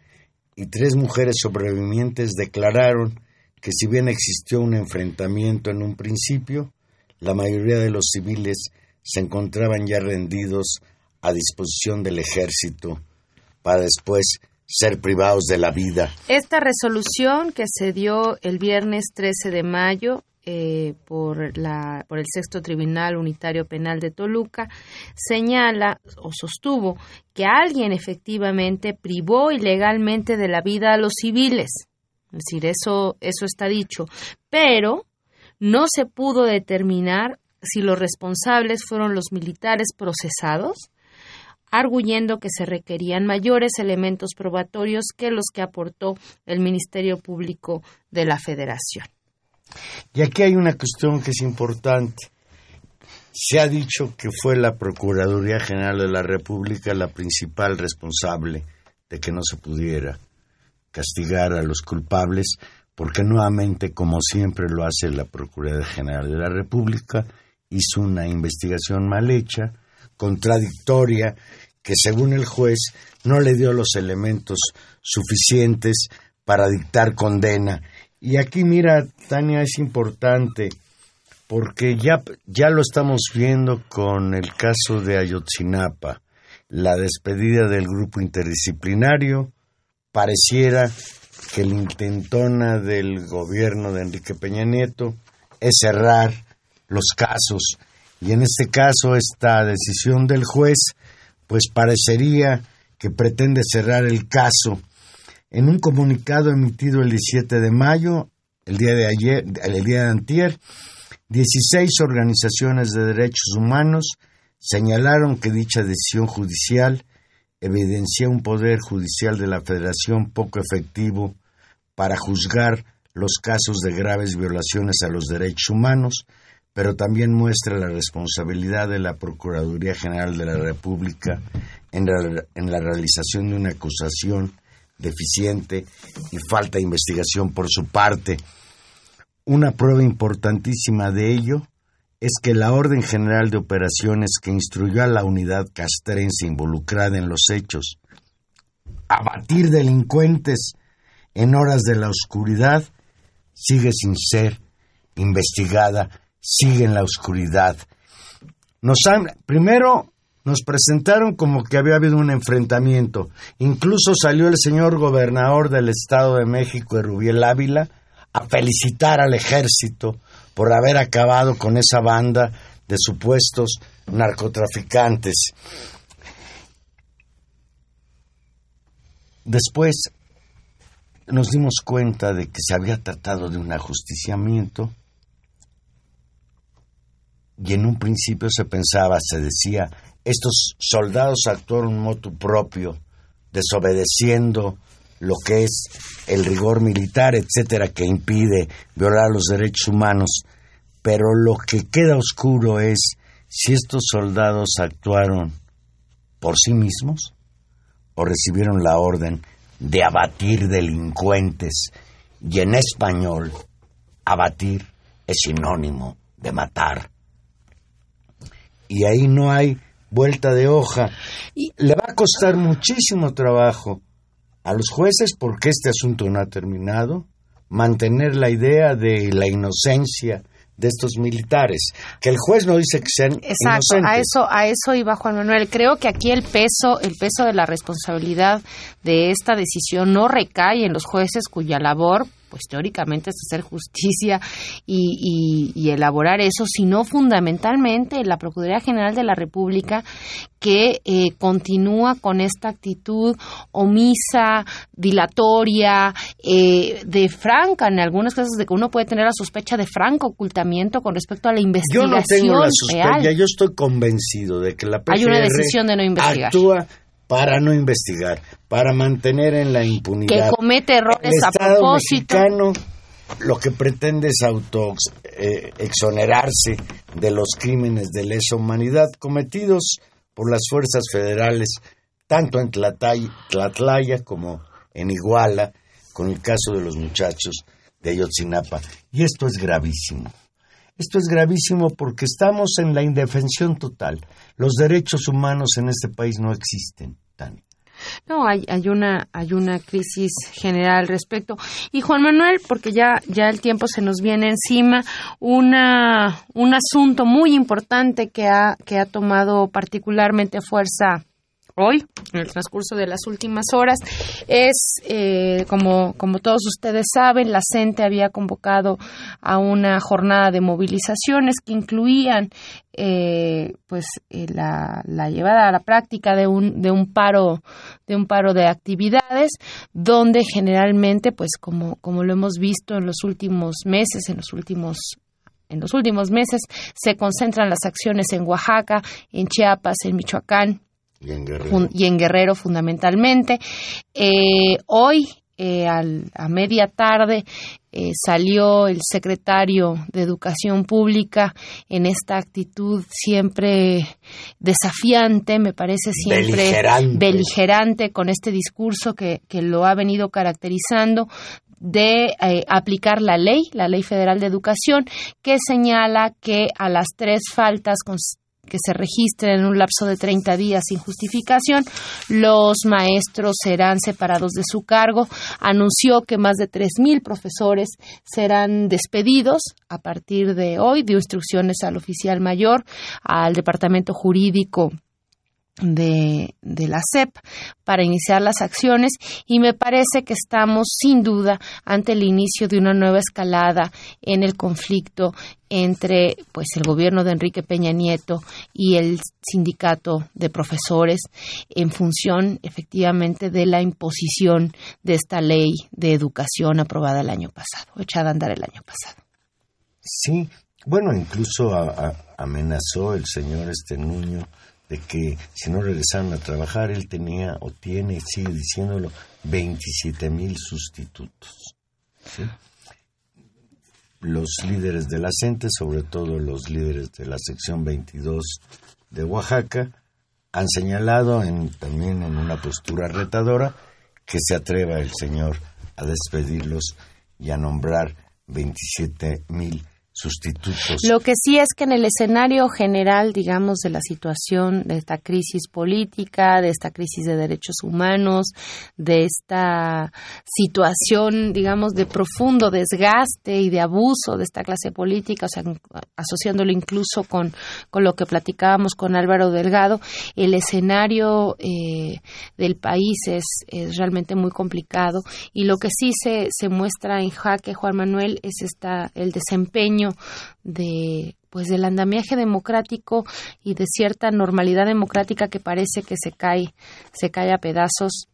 y tres mujeres sobrevivientes declararon que si bien existió un enfrentamiento en un principio, la mayoría de los civiles se encontraban ya rendidos a disposición del ejército para después ser privados de la vida. Esta resolución que se dio el viernes 13 de mayo eh, por, la, por el Sexto Tribunal Unitario Penal de Toluca señala o sostuvo que alguien efectivamente privó ilegalmente de la vida a los civiles. Es decir, eso, eso está dicho. Pero no se pudo determinar si los responsables fueron los militares procesados arguyendo que se requerían mayores elementos probatorios que los que aportó el Ministerio Público de la Federación. Y aquí hay una cuestión que es importante. Se ha dicho que fue la Procuraduría General de la República la principal responsable de que no se pudiera castigar a los culpables, porque nuevamente, como siempre lo hace la Procuraduría General de la República, hizo una investigación mal hecha, contradictoria, que según el juez no le dio los elementos suficientes para dictar condena. Y aquí, mira, Tania, es importante porque ya, ya lo estamos viendo con el caso de Ayotzinapa, la despedida del grupo interdisciplinario, pareciera que la intentona del gobierno de Enrique Peña Nieto es cerrar los casos y en este caso esta decisión del juez pues parecería que pretende cerrar el caso. En un comunicado emitido el 17 de mayo, el día de ayer, el día de antier, 16 organizaciones de derechos humanos señalaron que dicha decisión judicial evidencia un poder judicial de la Federación poco efectivo para juzgar los casos de graves violaciones a los derechos humanos, pero también muestra la responsabilidad de la Procuraduría General de la República en la, realización de una acusación deficiente y falta de investigación por su parte. Una prueba importantísima de ello es que la Orden General de Operaciones que instruyó a la unidad castrense involucrada en los hechos a batir delincuentes en horas de la oscuridad sigue sin ser investigada, sigue en la oscuridad. Nos han, primero nos presentaron como que había habido un enfrentamiento. Incluso salió el señor gobernador del Estado de México, Rubiel Ávila, a felicitar al ejército por haber acabado con esa banda de supuestos narcotraficantes. Después nos dimos cuenta de que se había tratado de un ajusticiamiento y en un principio se pensaba, se decía, estos soldados actuaron motu propio, desobedeciendo lo que es el rigor militar, etcétera, que impide violar los derechos humanos. Pero lo que queda oscuro es si estos soldados actuaron por sí mismos o recibieron la orden de abatir delincuentes. Y en español, abatir es sinónimo de matar. Y ahí no hay vuelta de hoja. Y le va a costar muchísimo trabajo a los jueces, porque este asunto no ha terminado, mantener la idea de la inocencia de estos militares, que el juez no dice que sean Exacto, a eso a eso iba Juan Manuel. Creo que aquí el peso el peso de la responsabilidad de esta decisión no recae en los jueces cuya labor pues teóricamente es hacer justicia y, y, elaborar eso, sino fundamentalmente la Procuraduría General de la República que eh, continúa con esta actitud omisa, dilatoria, eh, de franca, en algunos casos de que uno puede tener la sospecha de franco ocultamiento con respecto a la investigación Yo no tengo la sospecha, yo estoy convencido de que la PGR Hay una decisión de no investigar. actúa para no investigar, para mantener en la impunidad. Que comete errores El a Estado propósito. mexicano lo que pretende es auto eh, exonerarse de los crímenes de lesa humanidad cometidos por las fuerzas federales, tanto en Tlatay- Tlatlaya como en Iguala, con el caso de los muchachos de Ayotzinapa. Y esto es gravísimo. Esto es gravísimo porque estamos en la indefensión total. Los derechos humanos en este país no existen, No, hay, hay una hay una crisis general al respecto. Y Juan Manuel, porque ya ya el tiempo se nos viene encima, una un asunto muy importante que ha que ha tomado particularmente fuerza hoy, en el transcurso de las últimas horas, es, eh, como, como todos ustedes saben, la CENTE había convocado a una jornada de movilizaciones que incluían eh, pues eh, la, la llevada a la práctica de un, de un paro de un paro de actividades donde generalmente pues como, como lo hemos visto en los últimos meses en los últimos en los últimos meses se concentran las acciones en Oaxaca, en Chiapas, en Michoacán, Y en Guerrero. fun- y en Guerrero fundamentalmente. Eh, hoy eh, al, a media tarde eh, salió el secretario de Educación Pública en esta actitud siempre desafiante, me parece siempre Beligerante. beligerante con este discurso que, que lo ha venido caracterizando de eh, aplicar la ley, la Ley Federal de Educación, que señala que a las tres faltas que se registren en un lapso de 30 días sin justificación, los maestros serán separados de su cargo. Anunció que más de 3.000 profesores serán despedidos a partir de hoy, dio instrucciones al oficial mayor, al departamento jurídico de, de la SEP para iniciar las acciones y me parece que estamos sin duda ante el inicio de una nueva escalada en el conflicto entre pues el gobierno de Enrique Peña Nieto y el sindicato de profesores en función efectivamente de la imposición de esta ley de educación aprobada el año pasado, echada a andar el año pasado. Sí, bueno, incluso a- amenazó el señor este Nuño de que si no regresaron a trabajar, él tenía o tiene, sigue diciéndolo, 27 mil sustitutos. Los líderes de la CENTE, sobre todo los líderes de la sección 22 de Oaxaca, han señalado también en una postura retadora que se atreva el señor a despedirlos y a nombrar 27 mil Lo que sí es que en el escenario general, digamos, de la situación, de esta crisis política, de esta crisis de derechos humanos, de esta situación, digamos, de profundo desgaste y de abuso de esta clase política, o sea, asociándolo incluso con, con lo que platicábamos con Álvaro Delgado, el escenario eh, del país es, es realmente muy complicado y lo que sí se, se muestra en jaque, Juan Manuel, es esta, el desempeño de pues del andamiaje democrático y de cierta normalidad democrática que parece que se cae se cae a pedazos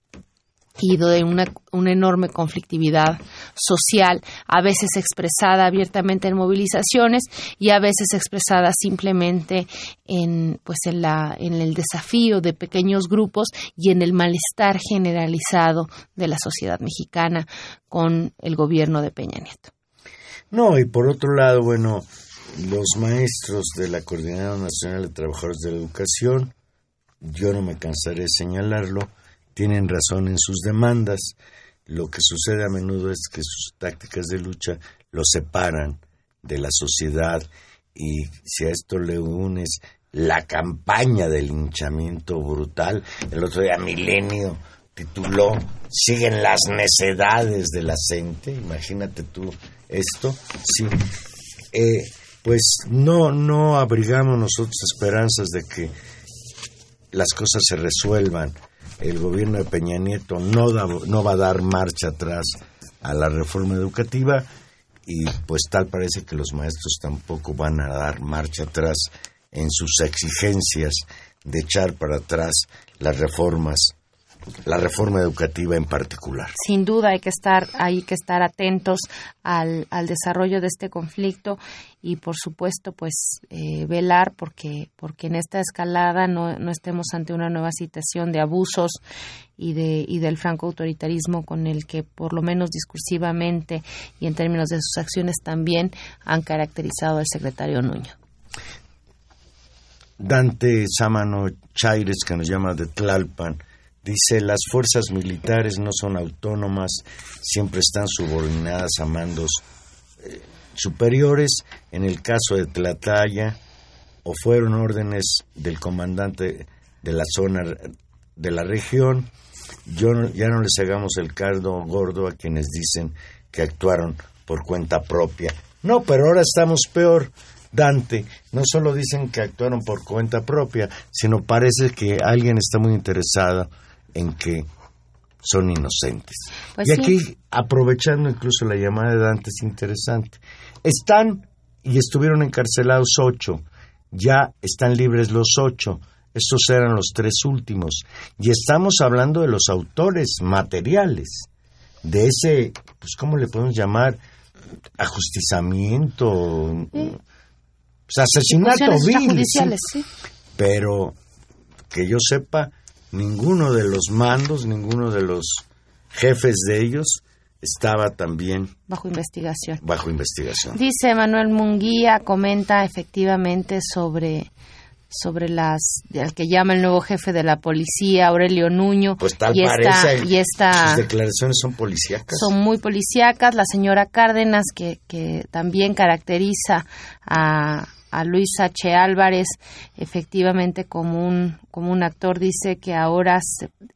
y de una, una enorme conflictividad social, a veces expresada abiertamente en movilizaciones y a veces expresada simplemente en pues en la en el desafío de pequeños grupos y en el malestar generalizado de la sociedad mexicana con el gobierno de Peña Nieto. No, y por otro lado, bueno, los maestros de la Coordinadora Nacional de Trabajadores de la Educación, yo no me cansaré de señalarlo, tienen razón en sus demandas. Lo que sucede a menudo es que sus tácticas de lucha los separan de la sociedad y si a esto le unes la campaña del linchamiento brutal, el otro día Milenio tituló Siguen las necedades de la imagínate tú esto, sí, eh, pues no, no abrigamos nosotros esperanzas de que las cosas se resuelvan. El gobierno de Peña Nieto no, da- no va a dar marcha atrás a la reforma educativa y pues tal parece que los maestros tampoco van a dar marcha atrás en sus exigencias de echar para atrás las reformas, la reforma educativa en particular. sin duda hay que estar hay que estar atentos al, al desarrollo de este conflicto y por supuesto pues eh, velar porque porque en esta escalada no, no estemos ante una nueva situación de abusos y de y del franco autoritarismo con el que por lo menos discursivamente y en términos de sus acciones también han caracterizado al secretario Nuño. Dante Sámano Chaires, que nos llama de Tlalpan, dice, las fuerzas militares no son autónomas, siempre están subordinadas a mandos eh, superiores. En el caso de Tlataya, o fueron órdenes del comandante de la zona de la región, yo no- ya no les hagamos el cardo gordo a quienes dicen que actuaron por cuenta propia. No, pero ahora estamos peor. Dante, no solo dicen que actuaron por cuenta propia, sino parece que alguien está muy interesado en que son inocentes. Pues y sí. aquí, aprovechando incluso la llamada de Dante, es interesante. Están y estuvieron encarcelados ocho, ya están libres los ocho. Estos eran los tres últimos. Y estamos hablando de los autores materiales, de ese, pues, ¿cómo le podemos llamar? Ajustizamiento, pues, asesinato vil. sí. Pero que yo sepa, ninguno de los mandos, ninguno de los jefes de ellos estaba también bajo investigación. bajo investigación. Dice Manuel Munguía, comenta efectivamente sobre sobre las al que llama el nuevo jefe de la policía Aurelio Nuño Pues tal y esta parece, y esta sus declaraciones son policíacas. son muy policíacas. La señora Cárdenas, que, que también caracteriza a, a Luis H. Álvarez, efectivamente como un, como un actor, dice que ahora,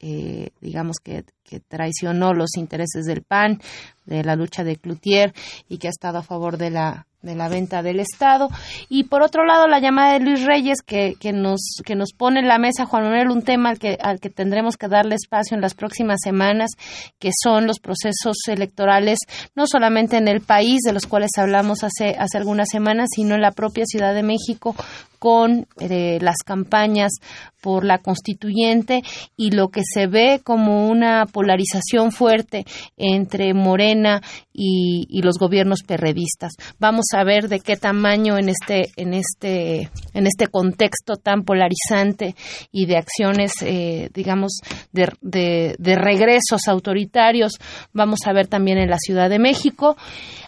eh, digamos que, que traicionó los intereses del PAN, de la lucha de Cloutier y que ha estado a favor de la de la venta del Estado. Y por otro lado, la llamada de Luis Reyes, que, que, nos, que nos pone en la mesa, Juan Manuel, un tema al que, al que tendremos que darle espacio en las próximas semanas, que son los procesos electorales, no solamente en el país, de los cuales hablamos hace, hace algunas semanas, sino en la propia Ciudad de México, con eh, las campañas por la constituyente y lo que se ve como una polarización fuerte entre Morena y, los gobiernos perredistas. Vamos a ver de qué tamaño en este, en este, en este contexto tan polarizante y de acciones, eh, digamos, de, regresos autoritarios, vamos a ver también en la Ciudad de México.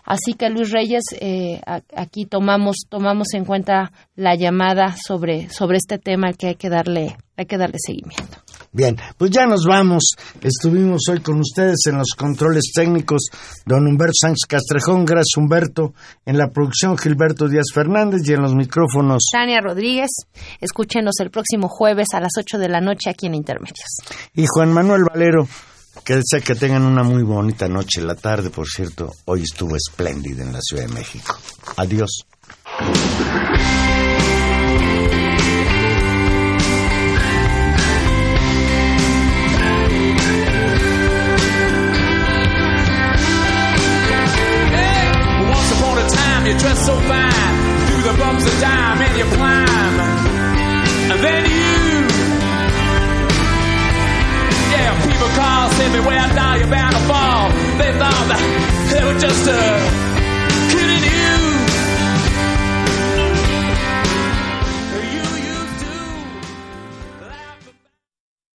Así que Luis Reyes, eh, aquí tomamos, tomamos en cuenta la llamada sobre, sobre este tema que hay que darle, hay que darle seguimiento. Bien, pues ya nos vamos. Estuvimos hoy con ustedes en los controles técnicos, don Humberto Sánchez Castrejón, gracias Humberto, en la producción Gilberto Díaz Fernández y en los micrófonos. Tania Rodríguez, escúchenos el próximo jueves a las 8 de la noche aquí en Intermedios. Y Juan Manuel Valero, que desea que tengan una muy bonita noche. La tarde, por cierto, hoy estuvo espléndida en la Ciudad de México. Adiós. me where I die, you're bound to fall. They thought that it was just a